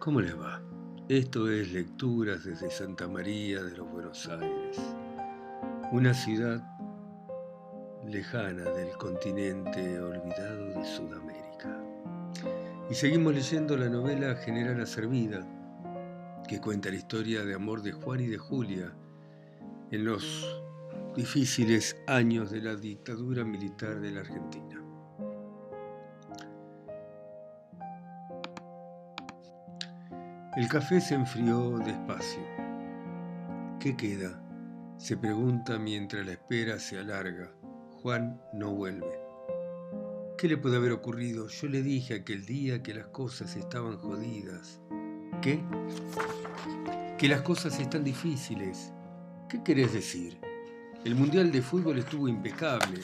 ¿Cómo les va? Esto es Lecturas desde Santa María de los Buenos Aires, una ciudad lejana del continente olvidado de Sudamérica. Y seguimos leyendo la novela General Servida, que cuenta la historia de amor de Juan y de Julia en los difíciles años de la dictadura militar de la Argentina. El café se enfrió despacio. ¿Qué queda? Se pregunta mientras la espera se alarga. Juan no vuelve. ¿Qué le puede haber ocurrido? Yo le dije aquel día que las cosas estaban jodidas. ¿Qué? Que las cosas están difíciles. ¿Qué querés decir? El Mundial de Fútbol estuvo impecable.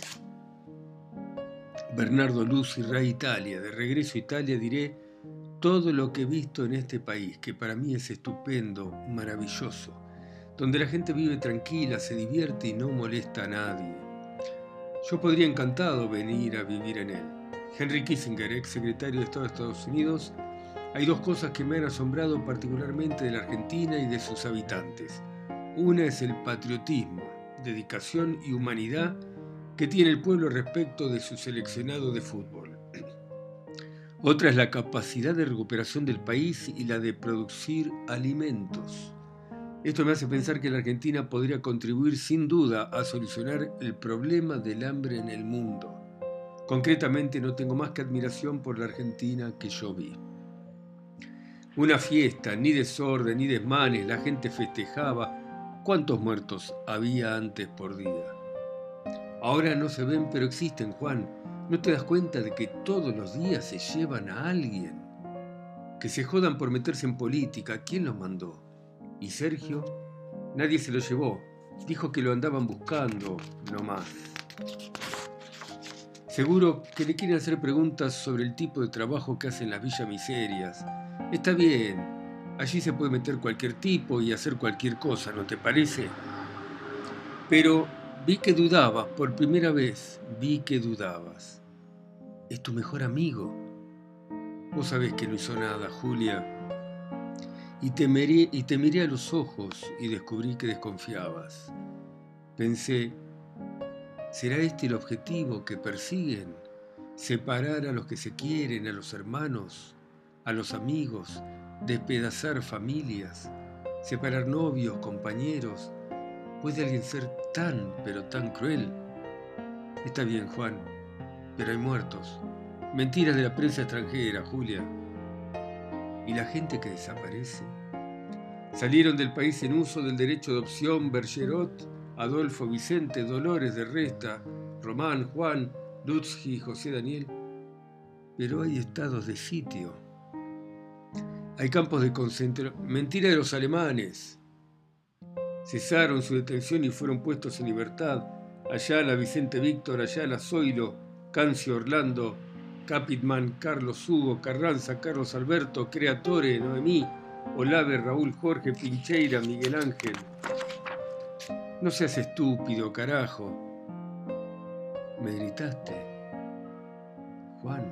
Bernardo Luz y Ray Italia. De regreso a Italia diré todo lo que he visto en este país, que para mí es estupendo, maravilloso, donde la gente vive tranquila, se divierte y no molesta a nadie. Yo podría encantado venir a vivir en él. Henry Kissinger, ex secretario de Estado de Estados Unidos, hay dos cosas que me han asombrado particularmente de la Argentina y de sus habitantes. Una es el patriotismo, dedicación y humanidad que tiene el pueblo respecto de su seleccionado de fútbol. Otra es la capacidad de recuperación del país y la de producir alimentos. Esto me hace pensar que la Argentina podría contribuir sin duda a solucionar el problema del hambre en el mundo. Concretamente no tengo más que admiración por la Argentina que yo vi. Una fiesta, ni desorden, ni desmanes, la gente festejaba. ¿Cuántos muertos había antes por día? Ahora no se ven, pero existen, Juan. ¿No te das cuenta de que todos los días se llevan a alguien? Que se jodan por meterse en política. ¿Quién los mandó? ¿Y Sergio? Nadie se lo llevó. Dijo que lo andaban buscando, no más. Seguro que le quieren hacer preguntas sobre el tipo de trabajo que hacen las villas miserias. Está bien, allí se puede meter cualquier tipo y hacer cualquier cosa, ¿no te parece? Pero Vi que dudabas, por primera vez, vi que dudabas. Es tu mejor amigo. Vos sabés que no hizo nada, Julia. Y te, miré, y te miré a los ojos y descubrí que desconfiabas. Pensé, ¿será este el objetivo que persiguen? Separar a los que se quieren, a los hermanos, a los amigos, despedazar familias, separar novios, compañeros, ¿Puede alguien ser tan, pero tan cruel? Está bien, Juan, pero hay muertos. Mentiras de la prensa extranjera, Julia. ¿Y la gente que desaparece? Salieron del país en uso del derecho de opción Bergerot, Adolfo Vicente, Dolores de Resta, Román, Juan, Lutzki, José Daniel. Pero hay estados de sitio. Hay campos de concentración. Mentira de los alemanes cesaron su detención y fueron puestos en libertad. Ayala, Vicente Víctor, Ayala, Zoilo, Cancio Orlando, Capitman, Carlos Hugo, Carranza, Carlos Alberto, Creatore, Noemí, Olave, Raúl Jorge, Pincheira, Miguel Ángel. No seas estúpido, carajo. Me gritaste. Juan.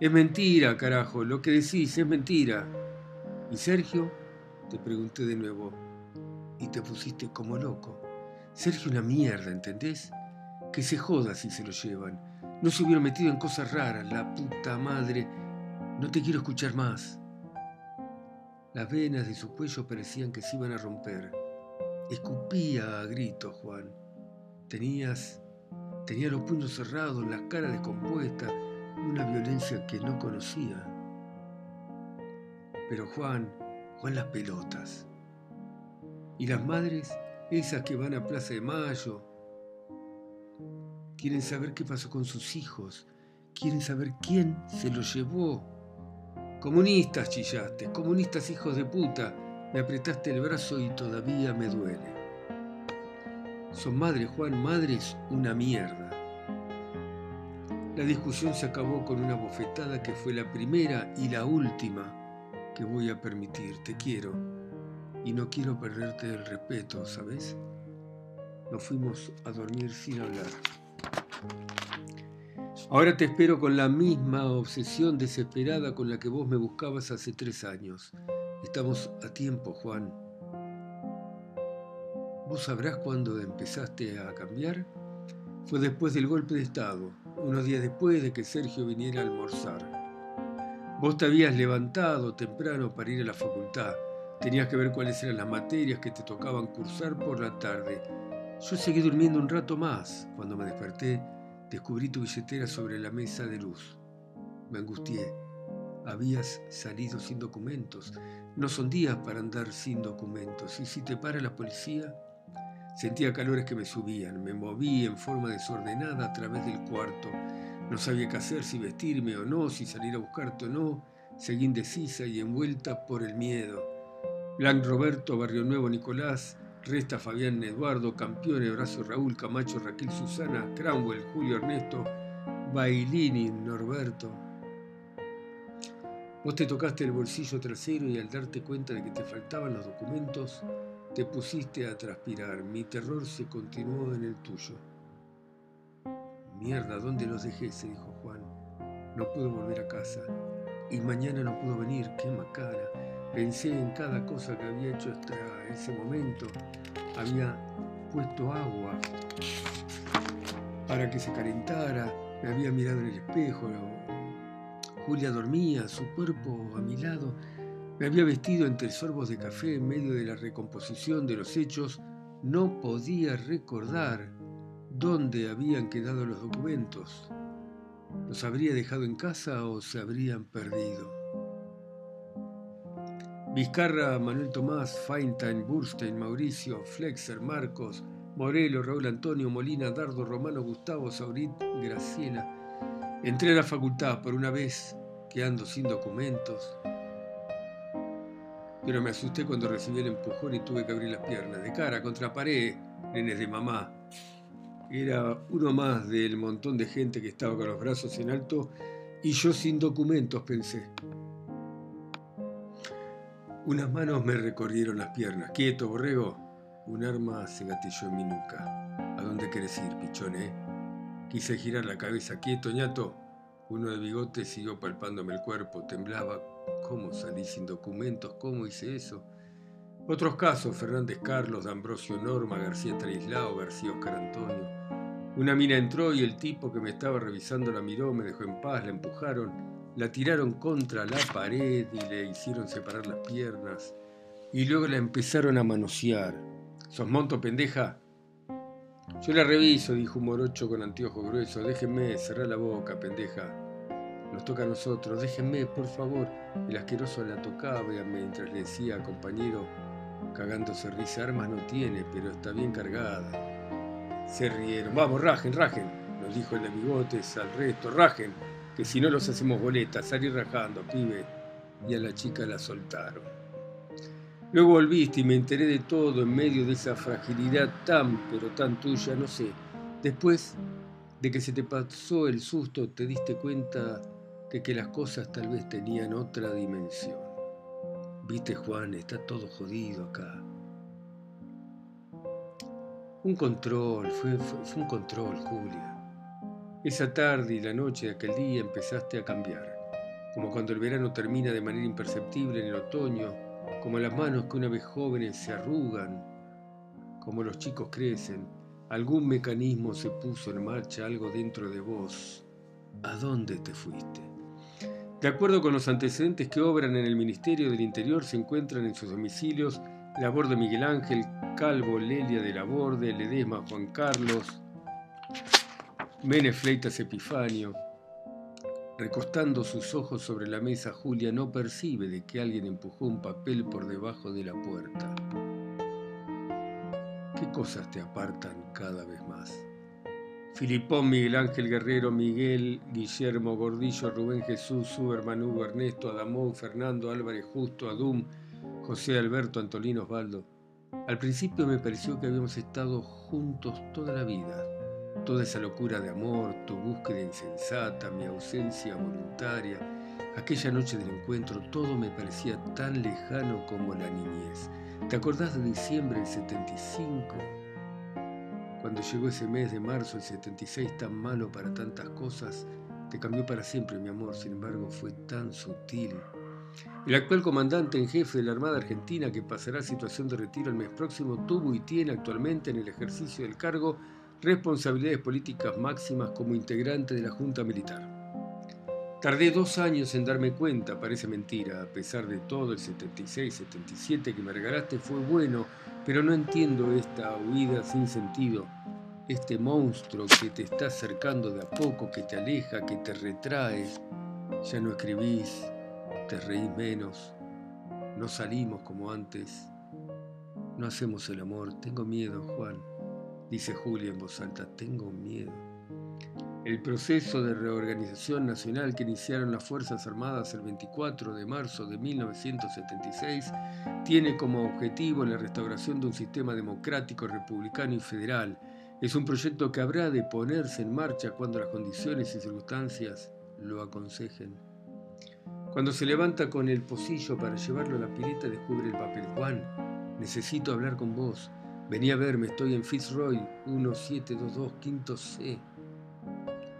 Es mentira, carajo, lo que decís es mentira. ¿Y Sergio? Te pregunté de nuevo y te pusiste como loco. Sergio una mierda, ¿entendés? Que se joda si se lo llevan. No se hubiera metido en cosas raras, la puta madre. No te quiero escuchar más. Las venas de su cuello parecían que se iban a romper. Escupía a gritos, Juan. Tenías. Tenía los puños cerrados, la cara descompuesta, una violencia que no conocía. Pero Juan, Juan las pelotas. Y las madres, esas que van a Plaza de Mayo, quieren saber qué pasó con sus hijos, quieren saber quién se los llevó. Comunistas chillaste, comunistas hijos de puta, me apretaste el brazo y todavía me duele. Son madres, Juan, madres, una mierda. La discusión se acabó con una bofetada que fue la primera y la última que voy a permitir. Te quiero y no quiero perderte el respeto, ¿sabes? Nos fuimos a dormir sin hablar. Ahora te espero con la misma obsesión desesperada con la que vos me buscabas hace tres años. Estamos a tiempo, Juan. ¿Vos sabrás cuándo empezaste a cambiar? Fue después del golpe de Estado, unos días después de que Sergio viniera a almorzar. Vos te habías levantado temprano para ir a la facultad. Tenías que ver cuáles eran las materias que te tocaban cursar por la tarde. Yo seguí durmiendo un rato más. Cuando me desperté, descubrí tu billetera sobre la mesa de luz. Me angustié. Habías salido sin documentos. No son días para andar sin documentos. ¿Y si te para la policía? Sentía calores que me subían, me moví en forma desordenada a través del cuarto. No sabía qué hacer, si vestirme o no, si salir a buscarte o no. Seguí indecisa y envuelta por el miedo. Blanc Roberto, Barrio Nuevo Nicolás, Resta Fabián Eduardo, Campione, Horacio Raúl, Camacho, Raquel Susana, Cranwell, Julio Ernesto, Bailini, Norberto. Vos te tocaste el bolsillo trasero y al darte cuenta de que te faltaban los documentos, te pusiste a transpirar, mi terror se continuó en el tuyo. Mierda, ¿dónde los dejé? se dijo Juan. No puedo volver a casa. Y mañana no puedo venir, qué macana. Pensé en cada cosa que había hecho hasta ese momento. Había puesto agua para que se calentara, me había mirado en el espejo. Julia dormía, su cuerpo a mi lado me había vestido entre sorbos de café en medio de la recomposición de los hechos. No podía recordar dónde habían quedado los documentos. ¿Los habría dejado en casa o se habrían perdido? Vizcarra, Manuel Tomás, Feinstein, Burstein, Mauricio, Flexer, Marcos, Morelo, Raúl Antonio, Molina, Dardo, Romano, Gustavo, Saurit, Graciela. Entré a la facultad por una vez, quedando sin documentos, pero me asusté cuando recibí el empujón y tuve que abrir las piernas. De cara, contra pared, nenes de mamá. Era uno más del montón de gente que estaba con los brazos en alto y yo sin documentos, pensé. Unas manos me recorrieron las piernas. Quieto, borrego. Un arma se gatilló en mi nuca. ¿A dónde querés ir, pichón, eh? Quise girar la cabeza. Quieto, ñato. Uno de bigotes siguió palpándome el cuerpo. Temblaba ¿Cómo salí sin documentos? ¿Cómo hice eso? Otros casos, Fernández Carlos, D'Ambrosio Norma, García Traislao, García Oscar Antonio. Una mina entró y el tipo que me estaba revisando la miró, me dejó en paz, la empujaron, la tiraron contra la pared y le hicieron separar las piernas. Y luego la empezaron a manosear. ¿Sos monto, pendeja? Yo la reviso, dijo un morocho con anteojo grueso. Déjenme, cerrar la boca, pendeja. Nos toca a nosotros, déjenme, por favor. El asqueroso la tocaba mientras le decía, compañero, cagándose risa, armas no tiene, pero está bien cargada. Se rieron. Vamos, rajen, rajen, nos dijo el de bigotes al resto, rajen, que si no los hacemos boletas, salir rajando, pibe. Y a la chica la soltaron. Luego volviste y me enteré de todo en medio de esa fragilidad tan, pero tan tuya, no sé. Después de que se te pasó el susto, te diste cuenta de que las cosas tal vez tenían otra dimensión. Viste Juan, está todo jodido acá. Un control, fue, fue, un control, Julia. Esa tarde y la noche de aquel día empezaste a cambiar, como cuando el verano termina de manera imperceptible en el otoño, como las manos que una vez jóvenes se arrugan, como los chicos crecen, algún mecanismo se puso en marcha, algo dentro de vos. ¿A dónde te fuiste? De acuerdo con los antecedentes que obran en el Ministerio del Interior, se encuentran en sus domicilios Laborde Miguel Ángel, Calvo Lelia de Laborde, Ledesma Juan Carlos, Menes Fleitas Epifanio. Recostando sus ojos sobre la mesa, Julia no percibe de que alguien empujó un papel por debajo de la puerta. ¿Qué cosas te apartan cada vez más? Filipón, Miguel Ángel Guerrero, Miguel, Guillermo Gordillo, Rubén Jesús, Suberman, Hugo Ernesto, Adamón, Fernando, Álvarez Justo, Adum, José Alberto, Antolino Osvaldo. Al principio me pareció que habíamos estado juntos toda la vida. Toda esa locura de amor, tu búsqueda insensata, mi ausencia voluntaria, aquella noche del encuentro, todo me parecía tan lejano como la niñez. ¿Te acordás de diciembre del 75? Cuando llegó ese mes de marzo del 76 tan malo para tantas cosas, te cambió para siempre, mi amor, sin embargo fue tan sutil. El actual comandante en jefe de la Armada Argentina, que pasará a situación de retiro el mes próximo, tuvo y tiene actualmente en el ejercicio del cargo responsabilidades políticas máximas como integrante de la Junta Militar. Tardé dos años en darme cuenta, parece mentira, a pesar de todo el 76-77 que me regalaste fue bueno, pero no entiendo esta huida sin sentido, este monstruo que te está acercando de a poco, que te aleja, que te retrae. Ya no escribís, te reís menos, no salimos como antes, no hacemos el amor. Tengo miedo, Juan, dice Julia en voz alta, tengo miedo. El proceso de reorganización nacional que iniciaron las Fuerzas Armadas el 24 de marzo de 1976 tiene como objetivo la restauración de un sistema democrático, republicano y federal. Es un proyecto que habrá de ponerse en marcha cuando las condiciones y circunstancias lo aconsejen. Cuando se levanta con el pocillo para llevarlo a la pileta, descubre el papel. Juan, necesito hablar con vos. Vení a verme, estoy en Fitzroy, 1722, quinto C.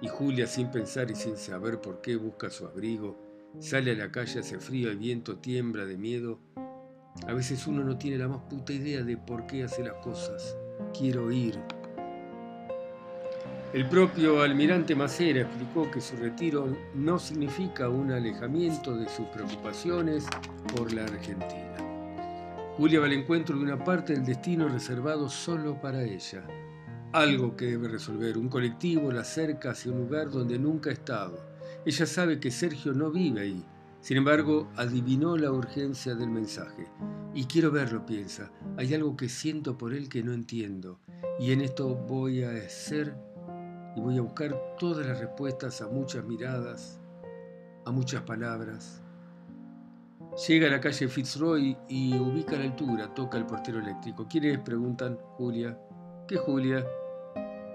Y Julia, sin pensar y sin saber por qué, busca su abrigo. Sale a la calle, hace frío, el viento tiembla de miedo. A veces uno no tiene la más puta idea de por qué hace las cosas. Quiero ir, el propio almirante Macera explicó que su retiro no significa un alejamiento de sus preocupaciones por la Argentina. Julia va al encuentro de una parte del destino reservado solo para ella. Algo que debe resolver. Un colectivo la acerca hacia un lugar donde nunca ha estado. Ella sabe que Sergio no vive ahí. Sin embargo, adivinó la urgencia del mensaje. Y quiero verlo, piensa. Hay algo que siento por él que no entiendo. Y en esto voy a ser y voy a buscar todas las respuestas a muchas miradas, a muchas palabras. Llega a la calle Fitzroy y ubica la altura, toca el portero eléctrico. ¿Quiénes? preguntan Julia. ¿Qué Julia?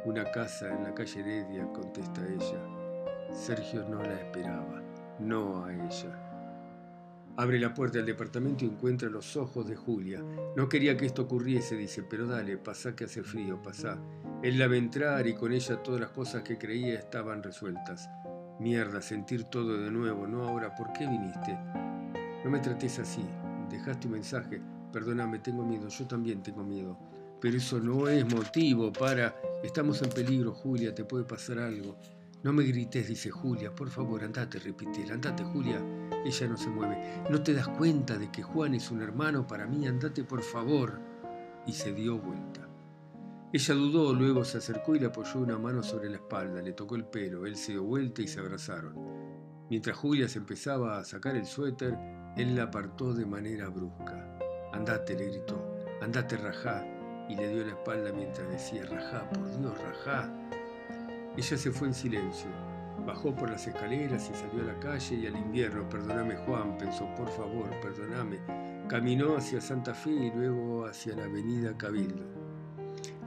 Una casa en la calle Heredia, contesta ella. Sergio no la esperaba, no a ella. Abre la puerta del departamento y encuentra los ojos de Julia. No quería que esto ocurriese, dice, pero dale, pasa que hace frío, pasa. Él la ve entrar y con ella todas las cosas que creía estaban resueltas. Mierda, sentir todo de nuevo, no ahora, ¿por qué viniste? No me trates así, dejaste un mensaje, perdóname, tengo miedo, yo también tengo miedo. Pero eso no es motivo para... Estamos en peligro, Julia, te puede pasar algo. No me grites, dice Julia, por favor, andate, repite, andate, Julia. Ella no se mueve. ¿No te das cuenta de que Juan es un hermano para mí? Andate, por favor. Y se dio vuelta. Ella dudó, luego se acercó y le apoyó una mano sobre la espalda, le tocó el pelo, él se dio vuelta y se abrazaron. Mientras Julia se empezaba a sacar el suéter, él la apartó de manera brusca. Andate, le gritó, andate, rajá, y le dio la espalda mientras decía, rajá, por Dios, rajá. Ella se fue en silencio. Bajó por las escaleras y salió a la calle y al invierno, perdóname Juan, pensó, por favor, perdóname. Caminó hacia Santa Fe y luego hacia la avenida Cabildo.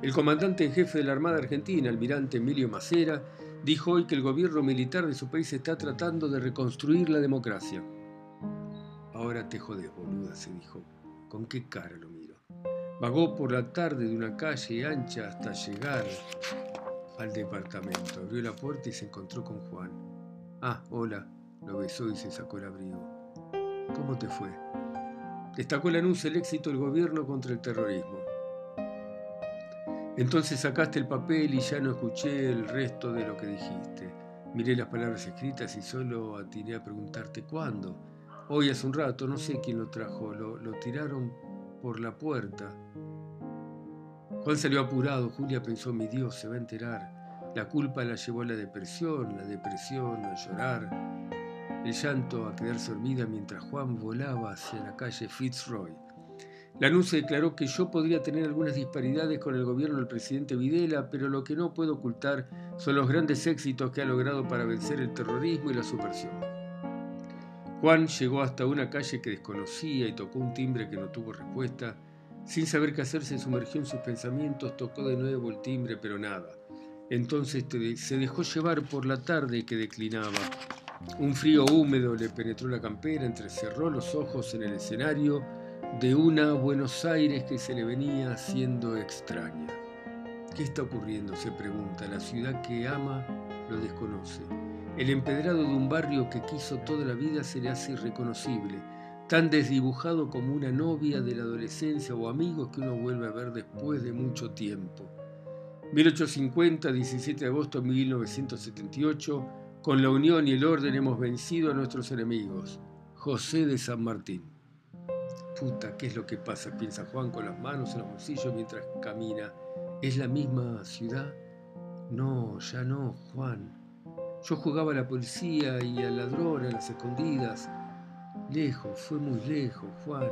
El comandante en jefe de la Armada Argentina, almirante Emilio Macera, dijo hoy que el gobierno militar de su país está tratando de reconstruir la democracia. Ahora te jodes, boluda, se dijo. ¿Con qué cara lo miro? Vagó por la tarde de una calle ancha hasta llegar al departamento. Abrió la puerta y se encontró con Juan. Ah, hola, lo besó y se sacó el abrigo. ¿Cómo te fue? Destacó el anuncio el éxito del gobierno contra el terrorismo. Entonces sacaste el papel y ya no escuché el resto de lo que dijiste. Miré las palabras escritas y solo atiné a preguntarte cuándo. Hoy hace un rato, no sé quién lo trajo, lo, tiraron por la puerta. Juan salió apurado, Julia pensó, mi Dios, se va a enterar. La culpa la llevó a la depresión, la depresión a llorar, el llanto a quedarse dormida mientras Juan volaba hacia la calle Fitzroy. anuncio declaró que yo podría tener algunas disparidades con el gobierno del presidente Videla, pero lo que no puedo ocultar son los grandes éxitos que ha logrado para vencer el terrorismo y la subversión. Juan llegó hasta una calle que desconocía y tocó un timbre que no tuvo respuesta. Sin saber qué hacer, se sumergió en sus pensamientos, tocó de nuevo el timbre, pero nada. Entonces se dejó llevar por la tarde que declinaba. Un frío húmedo le penetró la campera, entrecerró los ojos en el escenario de una Buenos Aires que se le venía haciendo extraña. ¿Qué está ocurriendo? se pregunta. La ciudad que ama lo desconoce. El empedrado de un barrio que quiso toda la vida se le hace irreconocible, tan desdibujado como una novia de la adolescencia o amigos que uno vuelve a ver después de mucho tiempo. 1850, 17 de agosto de 1978, con la unión y el orden hemos vencido a nuestros enemigos. José de San Martín. Puta, ¿qué es lo que pasa? Piensa Juan con las manos en los bolsillos mientras camina. ¿Es la misma ciudad? No, ya no, Juan. Yo jugaba a la policía y al ladrón a las escondidas. Lejos, fue muy lejos, Juan.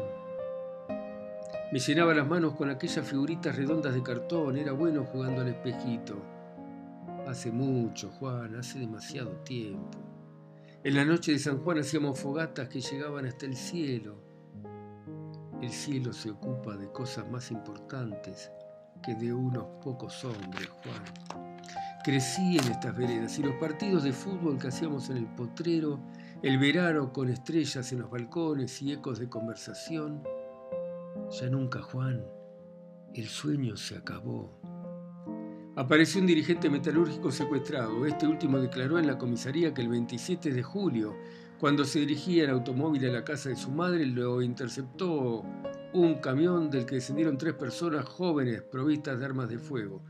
Me llenaba las manos con aquellas figuritas redondas de cartón, era bueno jugando al espejito. Hace mucho, Juan, hace demasiado tiempo. En la noche de San Juan hacíamos fogatas que llegaban hasta el cielo. El cielo se ocupa de cosas más importantes que de unos pocos hombres, Juan. Crecí en estas veredas y los partidos de fútbol que hacíamos en el potrero, el verano con estrellas en los balcones y ecos de conversación. Ya nunca, Juan, el sueño se acabó. Apareció un dirigente metalúrgico secuestrado. Este último declaró en la comisaría que el 27 de julio, cuando se dirigía en automóvil a la casa de su madre, lo interceptó un camión del que descendieron tres personas jóvenes provistas de armas de fuego.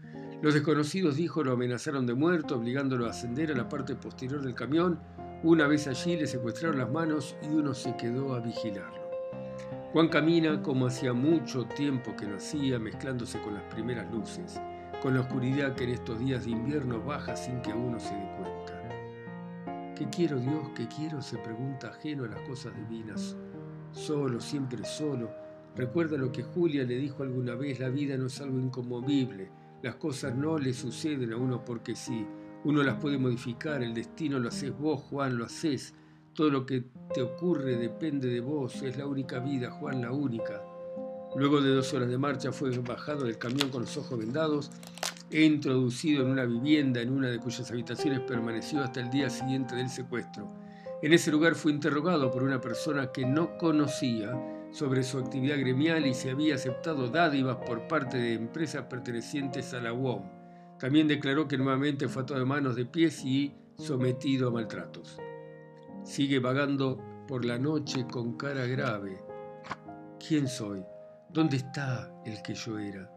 Los desconocidos, dijo, lo amenazaron de muerto, obligándolo a ascender a la parte posterior del camión. Una vez allí le secuestraron las manos y uno se quedó a vigilarlo. Juan camina como hacía mucho tiempo que no hacía, mezclándose con las primeras luces, con la oscuridad que en estos días de invierno baja sin que uno se dé cuenta. ¿Qué quiero Dios? ¿Qué quiero? se pregunta ajeno a las cosas divinas. Solo, siempre solo, Recuerda lo que Julia le dijo alguna vez, la vida no es algo inconmovible, las cosas no le suceden a uno porque sí, uno las puede modificar, el destino lo haces vos, Juan, lo haces, todo lo que te ocurre depende de vos, es la única vida, Juan, la única. Luego de dos horas de marcha fue bajado del camión con los ojos vendados e introducido en una vivienda en una de cuyas habitaciones permaneció hasta el día siguiente del secuestro. En ese lugar fue interrogado por una persona que no conocía sobre su actividad gremial y si había aceptado dádivas por parte de empresas pertenecientes a la UOM. También declaró que nuevamente fue atado de manos de pies y sometido a maltratos. Sigue vagando por la noche con cara grave. ¿Quién soy? ¿Dónde está el que yo era?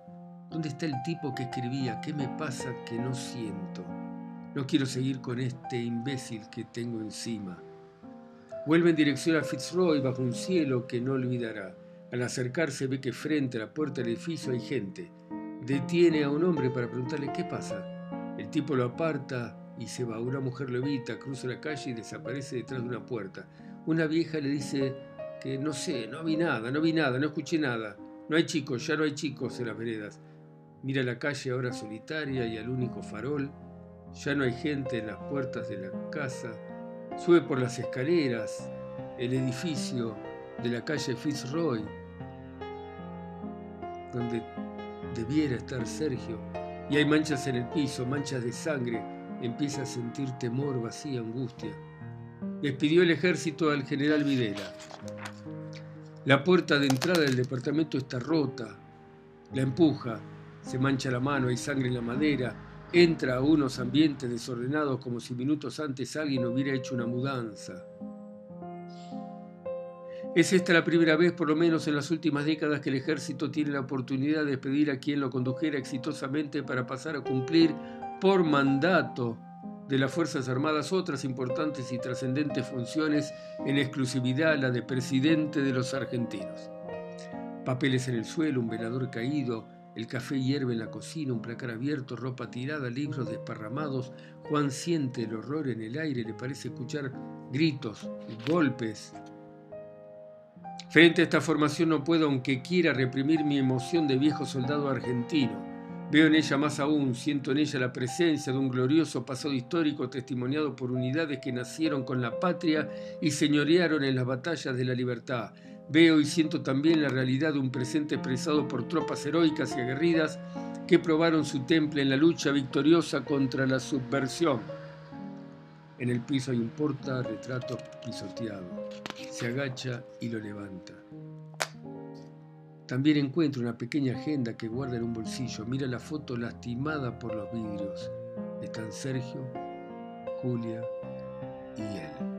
¿Dónde está el tipo que escribía? ¿Qué me pasa que no siento? No quiero seguir con este imbécil que tengo encima. Vuelve en dirección a Fitzroy bajo un cielo que no olvidará. Al acercarse ve que frente a la puerta del edificio hay gente. Detiene a un hombre para preguntarle qué pasa. El tipo lo aparta y se va. Una mujer lo evita, cruza la calle y desaparece detrás de una puerta. Una vieja le dice que no sé, no vi nada, no vi nada, no escuché nada. No hay chicos, ya no hay chicos en las veredas. Mira la calle ahora solitaria y al único farol. Ya no hay gente en las puertas de la casa. Sube por las escaleras, el edificio de la calle Fitzroy, donde debiera estar Sergio, y hay manchas en el piso, manchas de sangre, empieza a sentir temor, vacía, angustia. Despidió el ejército al general Videla. La puerta de entrada del departamento está rota, la empuja, se mancha la mano, hay sangre en la madera, entra a unos ambientes desordenados como si minutos antes alguien hubiera hecho una mudanza. Es esta la primera vez, por lo menos en las últimas décadas, que el ejército tiene la oportunidad de despedir a quien lo condujera exitosamente para pasar a cumplir por mandato de las Fuerzas Armadas otras importantes y trascendentes funciones, en exclusividad la de presidente de los argentinos. Papeles en el suelo, un velador caído, el café hierve en la cocina, un placar abierto, ropa tirada, libros desparramados. Juan siente el horror en el aire, le parece escuchar gritos, golpes. Frente a esta formación no puedo, aunque quiera, reprimir mi emoción de viejo soldado argentino. Veo en ella más aún, siento en ella la presencia de un glorioso pasado histórico testimoniado por unidades que nacieron con la patria y señorearon en las batallas de la libertad. Veo y siento también la realidad de un presente expresado por tropas heroicas y aguerridas que probaron su temple en la lucha victoriosa contra la subversión. En el piso hay un porta retrato pisoteado. Se agacha y lo levanta. También encuentra una pequeña agenda que guarda en un bolsillo. Mira la foto lastimada por los vidrios. Están Sergio, Julia y él.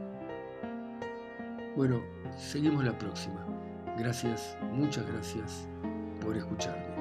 Bueno, seguimos la próxima. Gracias, muchas gracias por escucharme.